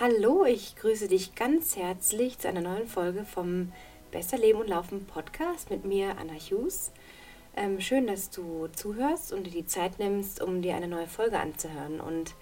Hallo, ich grüße dich ganz herzlich zu einer neuen Folge vom Besser Leben und Laufen Podcast mit mir, Anna Hughes. Ähm, schön, dass du zuhörst und dir die Zeit nimmst, um dir eine neue Folge anzuhören. Und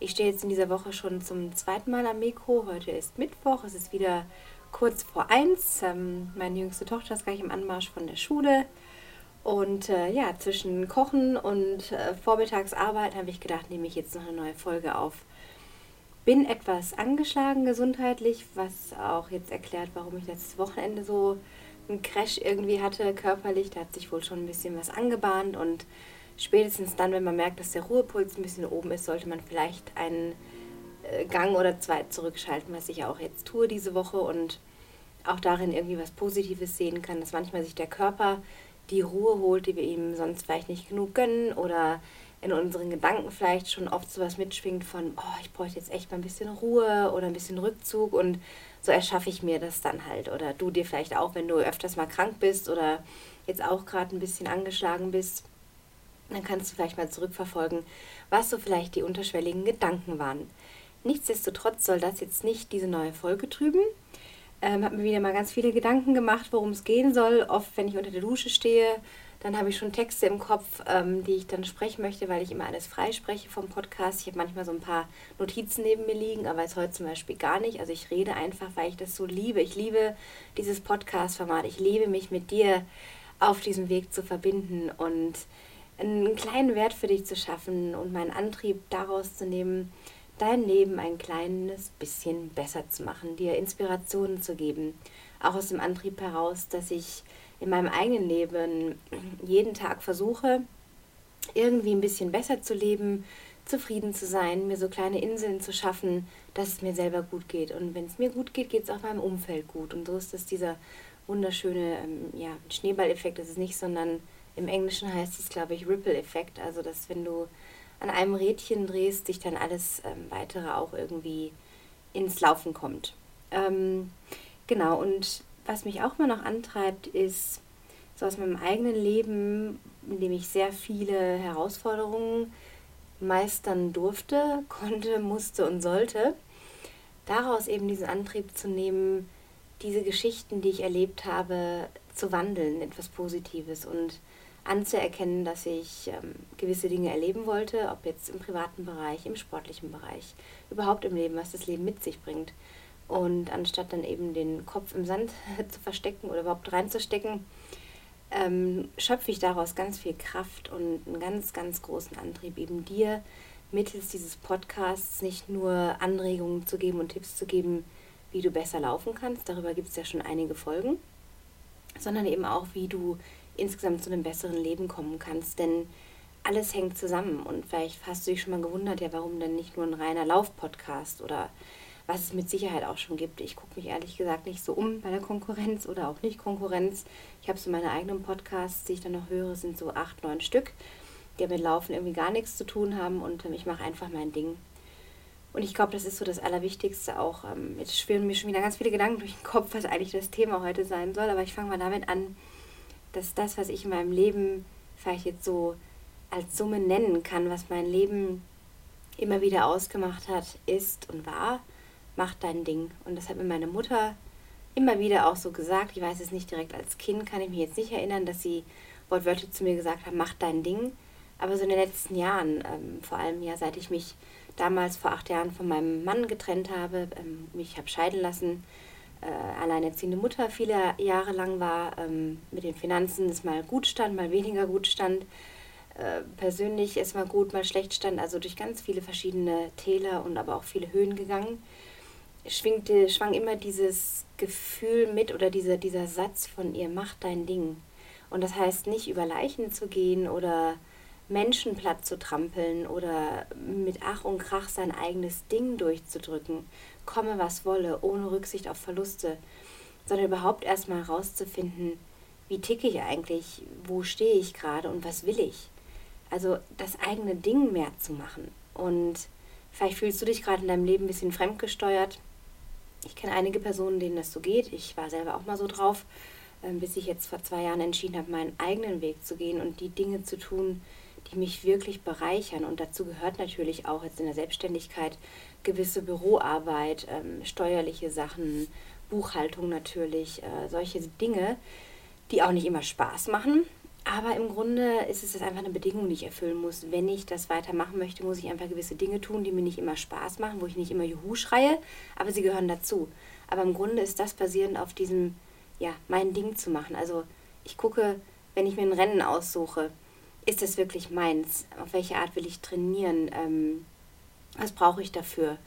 ich stehe jetzt in dieser Woche schon zum zweiten Mal am Mikro. Heute ist Mittwoch, es ist wieder kurz vor eins. Ähm, meine jüngste Tochter ist gleich im Anmarsch von der Schule. Und äh, ja, zwischen Kochen und äh, Vormittagsarbeit habe ich gedacht, nehme ich jetzt noch eine neue Folge auf bin etwas angeschlagen gesundheitlich, was auch jetzt erklärt, warum ich letztes Wochenende so einen Crash irgendwie hatte körperlich. Da hat sich wohl schon ein bisschen was angebahnt und spätestens dann, wenn man merkt, dass der Ruhepuls ein bisschen oben ist, sollte man vielleicht einen äh, Gang oder zwei zurückschalten, was ich auch jetzt tue diese Woche und auch darin irgendwie was Positives sehen kann, dass manchmal sich der Körper die Ruhe holt, die wir ihm sonst vielleicht nicht genug gönnen oder in unseren Gedanken vielleicht schon oft sowas mitschwingt von, oh, ich bräuchte jetzt echt mal ein bisschen Ruhe oder ein bisschen Rückzug und so erschaffe ich mir das dann halt. Oder du dir vielleicht auch, wenn du öfters mal krank bist oder jetzt auch gerade ein bisschen angeschlagen bist, dann kannst du vielleicht mal zurückverfolgen, was so vielleicht die unterschwelligen Gedanken waren. Nichtsdestotrotz soll das jetzt nicht diese neue Folge trüben. Ähm, habe mir wieder mal ganz viele Gedanken gemacht, worum es gehen soll. Oft, wenn ich unter der Dusche stehe, dann habe ich schon Texte im Kopf, ähm, die ich dann sprechen möchte, weil ich immer alles freispreche vom Podcast. Ich habe manchmal so ein paar Notizen neben mir liegen, aber jetzt heute zum Beispiel gar nicht. Also ich rede einfach, weil ich das so liebe. Ich liebe dieses Podcast-Format. Ich liebe mich mit dir auf diesem Weg zu verbinden und einen kleinen Wert für dich zu schaffen und meinen Antrieb daraus zu nehmen, dein Leben ein kleines bisschen besser zu machen, dir Inspirationen zu geben. Auch aus dem Antrieb heraus, dass ich in meinem eigenen Leben jeden Tag versuche, irgendwie ein bisschen besser zu leben, zufrieden zu sein, mir so kleine Inseln zu schaffen, dass es mir selber gut geht. Und wenn es mir gut geht, geht es auch meinem Umfeld gut. Und so ist das dieser wunderschöne ähm, ja, Schneeballeffekt ist es nicht, sondern im Englischen heißt es, glaube ich, Ripple-Effekt. Also, dass wenn du an einem Rädchen drehst, sich dann alles ähm, weitere auch irgendwie ins Laufen kommt. Ähm, genau, und was mich auch mal noch antreibt, ist so aus meinem eigenen Leben, in dem ich sehr viele Herausforderungen meistern durfte, konnte, musste und sollte, daraus eben diesen Antrieb zu nehmen, diese Geschichten, die ich erlebt habe, zu wandeln etwas Positives und anzuerkennen, dass ich ähm, gewisse Dinge erleben wollte, ob jetzt im privaten Bereich, im sportlichen Bereich, überhaupt im Leben, was das Leben mit sich bringt. Und anstatt dann eben den Kopf im Sand zu verstecken oder überhaupt reinzustecken, ähm, schöpfe ich daraus ganz viel Kraft und einen ganz, ganz großen Antrieb, eben dir mittels dieses Podcasts nicht nur Anregungen zu geben und Tipps zu geben, wie du besser laufen kannst, darüber gibt es ja schon einige Folgen, sondern eben auch, wie du insgesamt zu einem besseren Leben kommen kannst. Denn alles hängt zusammen und vielleicht hast du dich schon mal gewundert, ja, warum denn nicht nur ein reiner Lauf-Podcast oder was es mit Sicherheit auch schon gibt. Ich gucke mich ehrlich gesagt nicht so um bei der Konkurrenz oder auch nicht Konkurrenz. Ich habe so meine eigenen Podcasts, die ich dann noch höre, sind so acht, neun Stück, die mit Laufen irgendwie gar nichts zu tun haben und ähm, ich mache einfach mein Ding. Und ich glaube, das ist so das Allerwichtigste auch. Ähm, jetzt schwirren mir schon wieder ganz viele Gedanken durch den Kopf, was eigentlich das Thema heute sein soll. Aber ich fange mal damit an, dass das, was ich in meinem Leben vielleicht jetzt so als Summe nennen kann, was mein Leben immer wieder ausgemacht hat, ist und war, mach dein Ding. Und das hat mir meine Mutter immer wieder auch so gesagt. Ich weiß es nicht direkt als Kind, kann ich mich jetzt nicht erinnern, dass sie wortwörtlich zu mir gesagt hat, mach dein Ding. Aber so in den letzten Jahren, ähm, vor allem ja, seit ich mich damals vor acht Jahren von meinem Mann getrennt habe, ähm, mich habe scheiden lassen, äh, alleinerziehende Mutter viele Jahre lang war, ähm, mit den Finanzen es mal gut stand, mal weniger gut stand, äh, persönlich es mal gut, mal schlecht stand, also durch ganz viele verschiedene Täler und aber auch viele Höhen gegangen schwingte, schwang immer dieses Gefühl mit oder dieser, dieser Satz von ihr, mach dein Ding. Und das heißt nicht über Leichen zu gehen oder Menschen platt zu trampeln oder mit Ach und Krach sein eigenes Ding durchzudrücken, komme was wolle, ohne Rücksicht auf Verluste, sondern überhaupt erstmal herauszufinden, wie ticke ich eigentlich, wo stehe ich gerade und was will ich. Also das eigene Ding mehr zu machen und Vielleicht fühlst du dich gerade in deinem Leben ein bisschen fremdgesteuert. Ich kenne einige Personen, denen das so geht. Ich war selber auch mal so drauf, ähm, bis ich jetzt vor zwei Jahren entschieden habe, meinen eigenen Weg zu gehen und die Dinge zu tun, die mich wirklich bereichern. Und dazu gehört natürlich auch jetzt in der Selbstständigkeit gewisse Büroarbeit, ähm, steuerliche Sachen, Buchhaltung natürlich, äh, solche Dinge, die auch nicht immer Spaß machen. Aber im Grunde ist es einfach eine Bedingung, die ich erfüllen muss. Wenn ich das weitermachen möchte, muss ich einfach gewisse Dinge tun, die mir nicht immer Spaß machen, wo ich nicht immer Juhu schreie, aber sie gehören dazu. Aber im Grunde ist das basierend auf diesem, ja, mein Ding zu machen. Also ich gucke, wenn ich mir ein Rennen aussuche, ist das wirklich meins? Auf welche Art will ich trainieren? Ähm, was brauche ich dafür?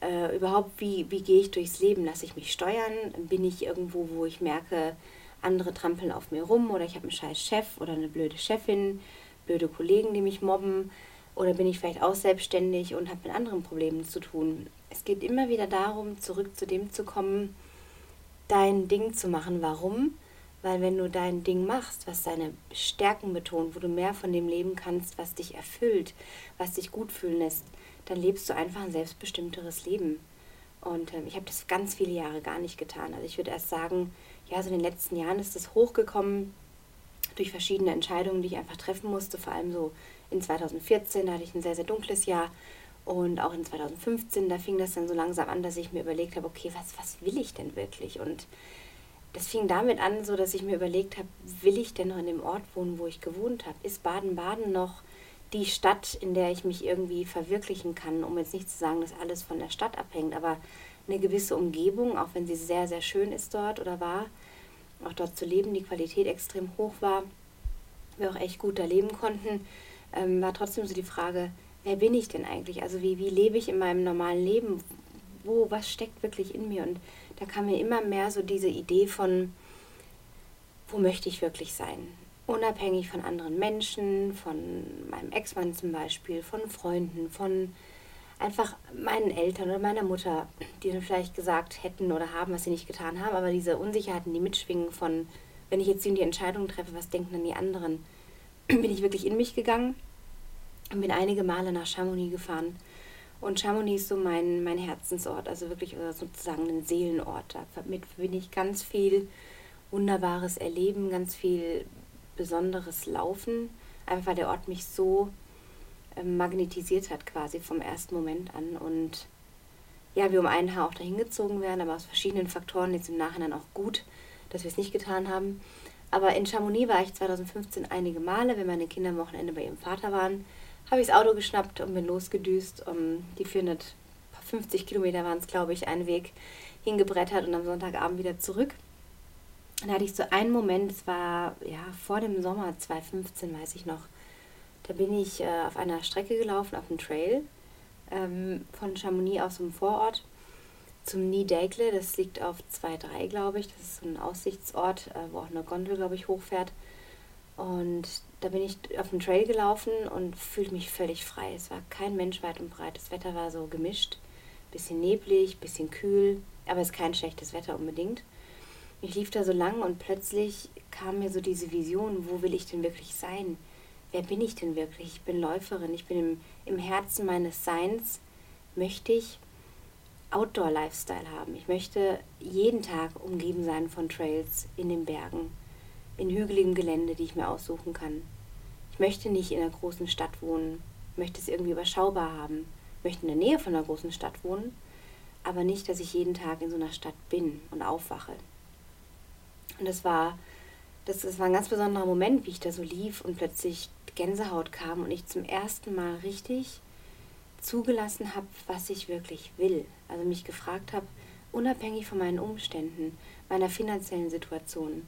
Äh, überhaupt, wie, wie gehe ich durchs Leben? Lasse ich mich steuern? Bin ich irgendwo, wo ich merke, andere trampeln auf mir rum oder ich habe einen scheiß Chef oder eine blöde Chefin, blöde Kollegen, die mich mobben oder bin ich vielleicht auch selbstständig und habe mit anderen Problemen zu tun. Es geht immer wieder darum, zurück zu dem zu kommen, dein Ding zu machen. Warum? Weil wenn du dein Ding machst, was deine Stärken betont, wo du mehr von dem leben kannst, was dich erfüllt, was dich gut fühlen lässt, dann lebst du einfach ein selbstbestimmteres Leben. Und ähm, ich habe das ganz viele Jahre gar nicht getan. Also ich würde erst sagen, ja, so in den letzten Jahren ist das hochgekommen durch verschiedene Entscheidungen, die ich einfach treffen musste. Vor allem so in 2014, da hatte ich ein sehr, sehr dunkles Jahr. Und auch in 2015, da fing das dann so langsam an, dass ich mir überlegt habe, okay, was, was will ich denn wirklich? Und das fing damit an, so dass ich mir überlegt habe, will ich denn noch in dem Ort wohnen, wo ich gewohnt habe? Ist Baden-Baden noch die Stadt, in der ich mich irgendwie verwirklichen kann, um jetzt nicht zu sagen, dass alles von der Stadt abhängt, aber eine gewisse Umgebung, auch wenn sie sehr, sehr schön ist dort oder war, auch dort zu leben, die Qualität extrem hoch war, wir auch echt gut da leben konnten, ähm, war trotzdem so die Frage, wer bin ich denn eigentlich? Also wie, wie lebe ich in meinem normalen Leben? Wo, was steckt wirklich in mir? Und da kam mir immer mehr so diese Idee von, wo möchte ich wirklich sein? Unabhängig von anderen Menschen, von meinem Ex-Mann zum Beispiel, von Freunden, von einfach meinen Eltern oder meiner Mutter, die dann vielleicht gesagt hätten oder haben, was sie nicht getan haben, aber diese Unsicherheiten, die mitschwingen von, wenn ich jetzt die Entscheidung treffe, was denken dann die anderen, bin ich wirklich in mich gegangen und bin einige Male nach Chamonix gefahren. Und Chamonix ist so mein, mein Herzensort, also wirklich sozusagen ein Seelenort. Damit bin ich ganz viel wunderbares Erleben, ganz viel besonderes Laufen, einfach weil der Ort mich so ähm, magnetisiert hat quasi vom ersten Moment an und ja, wir um ein Haar auch dahin gezogen werden, aber aus verschiedenen Faktoren jetzt im Nachhinein auch gut, dass wir es nicht getan haben. Aber in Chamonix war ich 2015 einige Male, wenn meine Kinder am Wochenende bei ihrem Vater waren, habe ich das Auto geschnappt und bin losgedüst. Um die 450 Kilometer waren es, glaube ich, einen Weg hingebrettert und am Sonntagabend wieder zurück. Dann hatte ich so einen Moment, es war ja vor dem Sommer 2015, weiß ich noch, da bin ich äh, auf einer Strecke gelaufen, auf einem Trail ähm, von Chamonix aus dem Vorort zum Niedägle. Das liegt auf 2,3, glaube ich. Das ist so ein Aussichtsort, äh, wo auch eine Gondel, glaube ich, hochfährt. Und da bin ich auf dem Trail gelaufen und fühlte mich völlig frei. Es war kein Mensch weit und breit. Das Wetter war so gemischt. Bisschen neblig, bisschen kühl, aber es ist kein schlechtes Wetter unbedingt. Ich lief da so lang und plötzlich kam mir so diese Vision, wo will ich denn wirklich sein? wer bin ich denn wirklich? Ich bin Läuferin, ich bin im, im Herzen meines Seins, möchte ich Outdoor-Lifestyle haben. Ich möchte jeden Tag umgeben sein von Trails in den Bergen, in hügeligem Gelände, die ich mir aussuchen kann. Ich möchte nicht in einer großen Stadt wohnen, möchte es irgendwie überschaubar haben, möchte in der Nähe von einer großen Stadt wohnen, aber nicht, dass ich jeden Tag in so einer Stadt bin und aufwache. Und das war, das, das war ein ganz besonderer Moment, wie ich da so lief und plötzlich Gänsehaut kam und ich zum ersten Mal richtig zugelassen habe, was ich wirklich will. Also mich gefragt habe, unabhängig von meinen Umständen, meiner finanziellen Situation,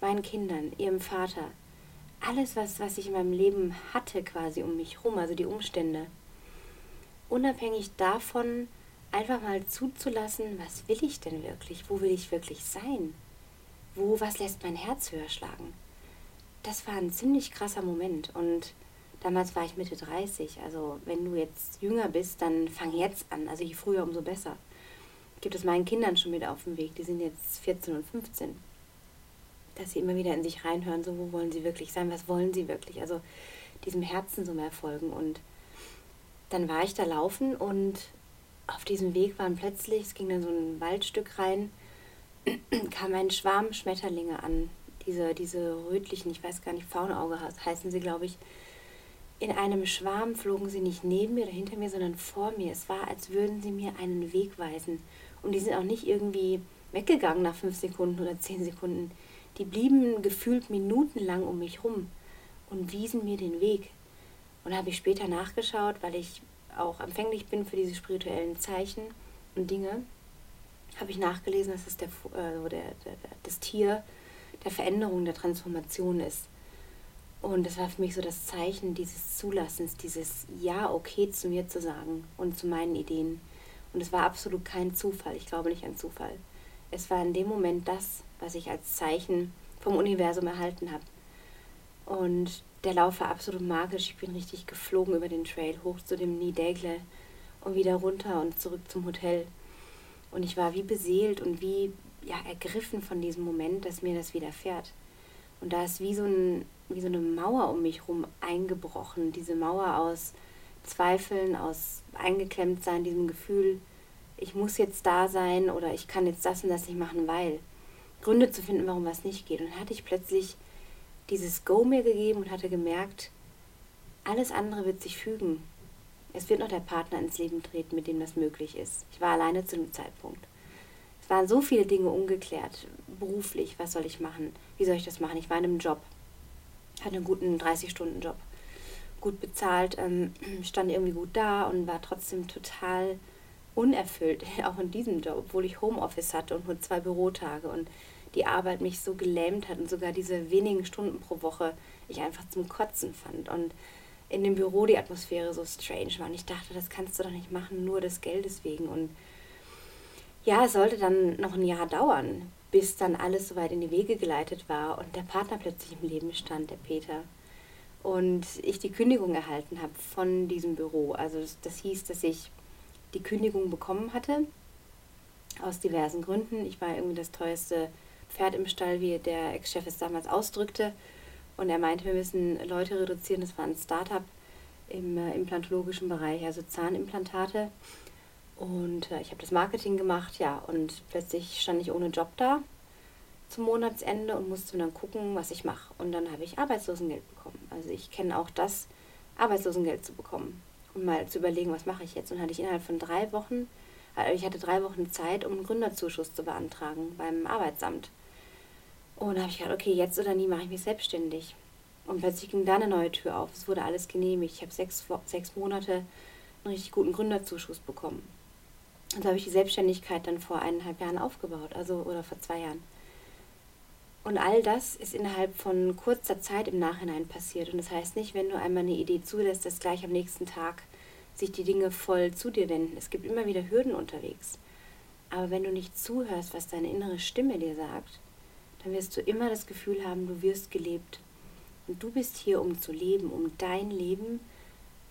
meinen Kindern, ihrem Vater, alles, was, was ich in meinem Leben hatte quasi um mich herum, also die Umstände, unabhängig davon einfach mal zuzulassen, was will ich denn wirklich, wo will ich wirklich sein, wo, was lässt mein Herz höher schlagen das war ein ziemlich krasser Moment. Und damals war ich Mitte 30. Also wenn du jetzt jünger bist, dann fang jetzt an. Also je früher, umso besser. Gebe es meinen Kindern schon mit auf den Weg. Die sind jetzt 14 und 15. Dass sie immer wieder in sich reinhören, so wo wollen sie wirklich sein, was wollen sie wirklich. Also diesem Herzen so mehr folgen. Und dann war ich da laufen und auf diesem Weg waren plötzlich, es ging dann so ein Waldstück rein, kam ein Schwarm Schmetterlinge an. Diese, diese rötlichen, ich weiß gar nicht, Faunauge heißen sie, glaube ich. In einem Schwarm flogen sie nicht neben mir oder hinter mir, sondern vor mir. Es war, als würden sie mir einen Weg weisen. Und die sind auch nicht irgendwie weggegangen nach fünf Sekunden oder zehn Sekunden. Die blieben gefühlt minutenlang um mich rum und wiesen mir den Weg. Und habe ich später nachgeschaut, weil ich auch empfänglich bin für diese spirituellen Zeichen und Dinge, habe ich nachgelesen, dass es der, äh, der, der, das Tier der Veränderung, der Transformation ist. Und das war für mich so das Zeichen dieses Zulassens, dieses Ja, okay zu mir zu sagen und zu meinen Ideen. Und es war absolut kein Zufall. Ich glaube nicht an Zufall. Es war in dem Moment das, was ich als Zeichen vom Universum erhalten habe. Und der Lauf war absolut magisch. Ich bin richtig geflogen über den Trail hoch zu dem Nidägle und wieder runter und zurück zum Hotel. Und ich war wie beseelt und wie ja, ergriffen von diesem Moment, dass mir das widerfährt. Und da ist wie so, ein, wie so eine Mauer um mich herum eingebrochen. Diese Mauer aus Zweifeln, aus eingeklemmt sein, diesem Gefühl, ich muss jetzt da sein oder ich kann jetzt das und das nicht machen, weil. Gründe zu finden, warum was nicht geht. Und dann hatte ich plötzlich dieses Go mir gegeben und hatte gemerkt, alles andere wird sich fügen. Es wird noch der Partner ins Leben treten, mit dem das möglich ist. Ich war alleine zu dem Zeitpunkt. Es waren so viele Dinge ungeklärt. Beruflich, was soll ich machen? Wie soll ich das machen? Ich war in einem Job, hatte einen guten 30-Stunden-Job. Gut bezahlt, ähm, stand irgendwie gut da und war trotzdem total unerfüllt, auch in diesem Job, obwohl ich Homeoffice hatte und nur zwei Bürotage und die Arbeit mich so gelähmt hat und sogar diese wenigen Stunden pro Woche ich einfach zum Kotzen fand. Und in dem Büro die Atmosphäre so strange war. Und ich dachte, das kannst du doch nicht machen, nur des Geldes wegen. Und ja, es sollte dann noch ein Jahr dauern, bis dann alles soweit in die Wege geleitet war und der Partner plötzlich im Leben stand, der Peter. Und ich die Kündigung erhalten habe von diesem Büro. Also das, das hieß, dass ich die Kündigung bekommen hatte, aus diversen Gründen. Ich war irgendwie das teuerste Pferd im Stall, wie der Ex-Chef es damals ausdrückte. Und er meinte, wir müssen Leute reduzieren. Das war ein Startup im äh, implantologischen Bereich, also Zahnimplantate. Und äh, ich habe das Marketing gemacht, ja, und plötzlich stand ich ohne Job da zum Monatsende und musste dann gucken, was ich mache. Und dann habe ich Arbeitslosengeld bekommen. Also ich kenne auch das, Arbeitslosengeld zu bekommen und mal zu überlegen, was mache ich jetzt. Und hatte ich innerhalb von drei Wochen, also ich hatte drei Wochen Zeit, um einen Gründerzuschuss zu beantragen beim Arbeitsamt. Und da habe ich gedacht, okay, jetzt oder nie mache ich mich selbstständig. Und plötzlich ging da eine neue Tür auf. Es wurde alles genehmigt. Ich habe sechs, sechs Monate einen richtig guten Gründerzuschuss bekommen. Und so habe ich die Selbstständigkeit dann vor eineinhalb Jahren aufgebaut, also oder vor zwei Jahren. Und all das ist innerhalb von kurzer Zeit im Nachhinein passiert. Und das heißt nicht, wenn du einmal eine Idee zulässt, dass gleich am nächsten Tag sich die Dinge voll zu dir wenden. Es gibt immer wieder Hürden unterwegs. Aber wenn du nicht zuhörst, was deine innere Stimme dir sagt, dann wirst du immer das Gefühl haben, du wirst gelebt. Und du bist hier, um zu leben, um dein Leben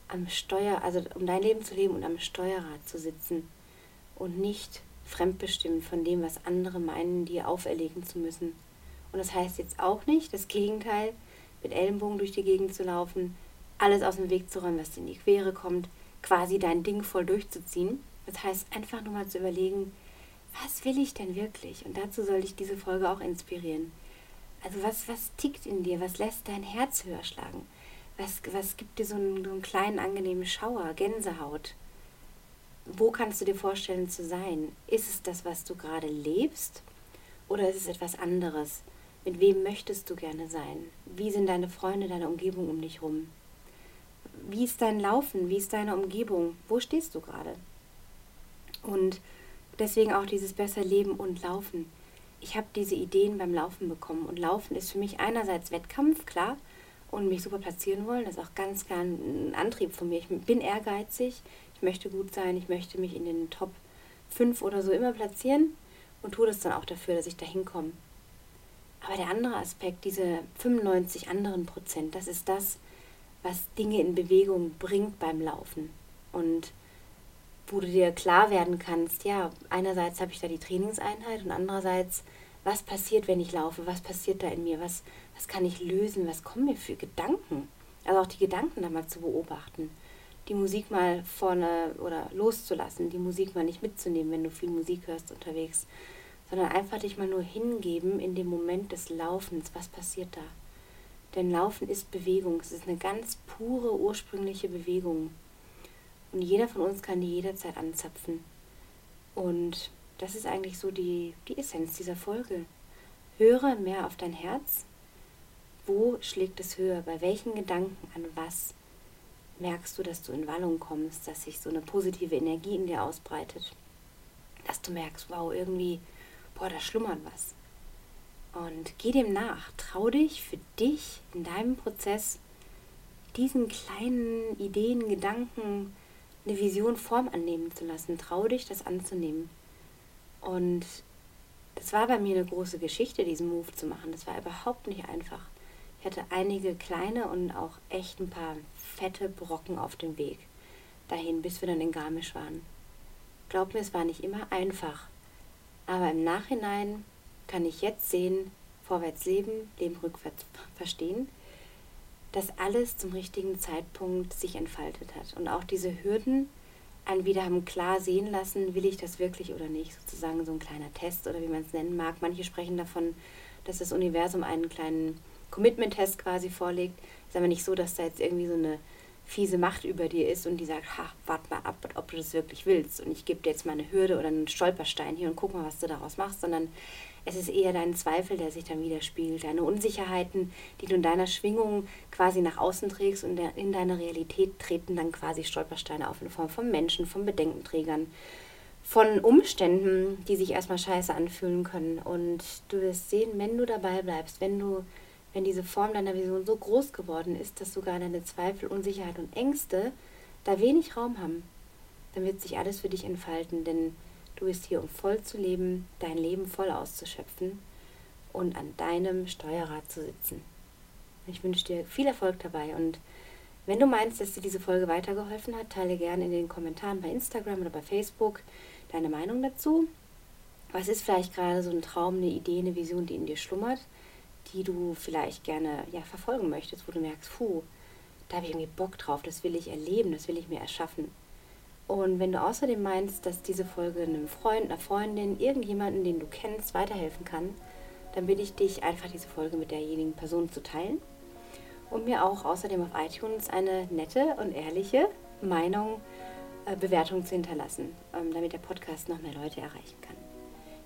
am Steuer, also um dein Leben zu leben und am Steuerrad zu sitzen und nicht fremdbestimmt von dem, was andere meinen, dir auferlegen zu müssen. Und das heißt jetzt auch nicht, das Gegenteil, mit Ellenbogen durch die Gegend zu laufen, alles aus dem Weg zu räumen, was dir in die Quere kommt, quasi dein Ding voll durchzuziehen. Das heißt einfach nur mal zu überlegen, was will ich denn wirklich? Und dazu soll dich diese Folge auch inspirieren. Also was, was tickt in dir? Was lässt dein Herz höher schlagen? Was, was gibt dir so einen, so einen kleinen angenehmen Schauer, Gänsehaut? Wo kannst du dir vorstellen zu sein? Ist es das, was du gerade lebst? Oder ist es etwas anderes? Mit wem möchtest du gerne sein? Wie sind deine Freunde, deine Umgebung um dich rum? Wie ist dein Laufen? Wie ist deine Umgebung? Wo stehst du gerade? Und Deswegen auch dieses besser Leben und Laufen. Ich habe diese Ideen beim Laufen bekommen und Laufen ist für mich einerseits Wettkampf, klar, und mich super platzieren wollen. Das ist auch ganz klar ein Antrieb von mir. Ich bin ehrgeizig, ich möchte gut sein, ich möchte mich in den Top 5 oder so immer platzieren und tue das dann auch dafür, dass ich da hinkomme. Aber der andere Aspekt, diese 95 anderen Prozent, das ist das, was Dinge in Bewegung bringt beim Laufen. Und wo du dir klar werden kannst, ja, einerseits habe ich da die Trainingseinheit und andererseits, was passiert, wenn ich laufe, was passiert da in mir, was, was kann ich lösen, was kommen mir für Gedanken. Also auch die Gedanken da mal zu beobachten, die Musik mal vorne oder loszulassen, die Musik mal nicht mitzunehmen, wenn du viel Musik hörst unterwegs, sondern einfach dich mal nur hingeben in dem Moment des Laufens. Was passiert da? Denn Laufen ist Bewegung. Es ist eine ganz pure, ursprüngliche Bewegung. Und jeder von uns kann die jederzeit anzapfen. Und das ist eigentlich so die, die Essenz dieser Folge. Höre mehr auf dein Herz. Wo schlägt es höher? Bei welchen Gedanken? An was? Merkst du, dass du in Wallung kommst, dass sich so eine positive Energie in dir ausbreitet? Dass du merkst, wow, irgendwie, boah, da schlummert was. Und geh dem nach. Trau dich für dich in deinem Prozess diesen kleinen Ideen, Gedanken, eine Vision Form annehmen zu lassen. Trau dich, das anzunehmen. Und das war bei mir eine große Geschichte, diesen Move zu machen. Das war überhaupt nicht einfach. Ich hatte einige kleine und auch echt ein paar fette Brocken auf dem Weg dahin, bis wir dann in Garmisch waren. Glaub mir, es war nicht immer einfach. Aber im Nachhinein kann ich jetzt sehen, vorwärts leben, Leben rückwärts verstehen, dass alles zum richtigen Zeitpunkt sich entfaltet hat. Und auch diese Hürden einen wieder haben klar sehen lassen, will ich das wirklich oder nicht. Sozusagen so ein kleiner Test oder wie man es nennen mag. Manche sprechen davon, dass das Universum einen kleinen Commitment-Test quasi vorlegt. Ist aber nicht so, dass da jetzt irgendwie so eine fiese Macht über dir ist und die sagt, ha, wart mal ab, ob du das wirklich willst. Und ich gebe dir jetzt mal eine Hürde oder einen Stolperstein hier und guck mal, was du daraus machst, sondern es ist eher dein Zweifel, der sich dann widerspiegelt, deine Unsicherheiten, die du in deiner Schwingung quasi nach außen trägst und in deiner Realität treten dann quasi Stolpersteine auf in Form von Menschen, von Bedenkenträgern, von Umständen, die sich erstmal scheiße anfühlen können. Und du wirst sehen, wenn du dabei bleibst, wenn du, wenn diese Form deiner Vision so groß geworden ist, dass sogar deine Zweifel, Unsicherheit und Ängste da wenig Raum haben, dann wird sich alles für dich entfalten, denn Du bist hier, um voll zu leben, dein Leben voll auszuschöpfen und an deinem Steuerrad zu sitzen. Ich wünsche dir viel Erfolg dabei und wenn du meinst, dass dir diese Folge weitergeholfen hat, teile gerne in den Kommentaren bei Instagram oder bei Facebook deine Meinung dazu. Was ist vielleicht gerade so ein Traum, eine Idee, eine Vision, die in dir schlummert, die du vielleicht gerne ja, verfolgen möchtest, wo du merkst, puh, da habe ich irgendwie Bock drauf, das will ich erleben, das will ich mir erschaffen. Und wenn du außerdem meinst, dass diese Folge einem Freund, einer Freundin, irgendjemanden, den du kennst, weiterhelfen kann, dann bitte ich dich, einfach diese Folge mit derjenigen Person zu teilen und mir auch außerdem auf iTunes eine nette und ehrliche Meinung, äh, Bewertung zu hinterlassen, ähm, damit der Podcast noch mehr Leute erreichen kann.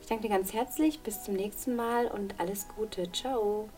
Ich danke dir ganz herzlich, bis zum nächsten Mal und alles Gute. Ciao.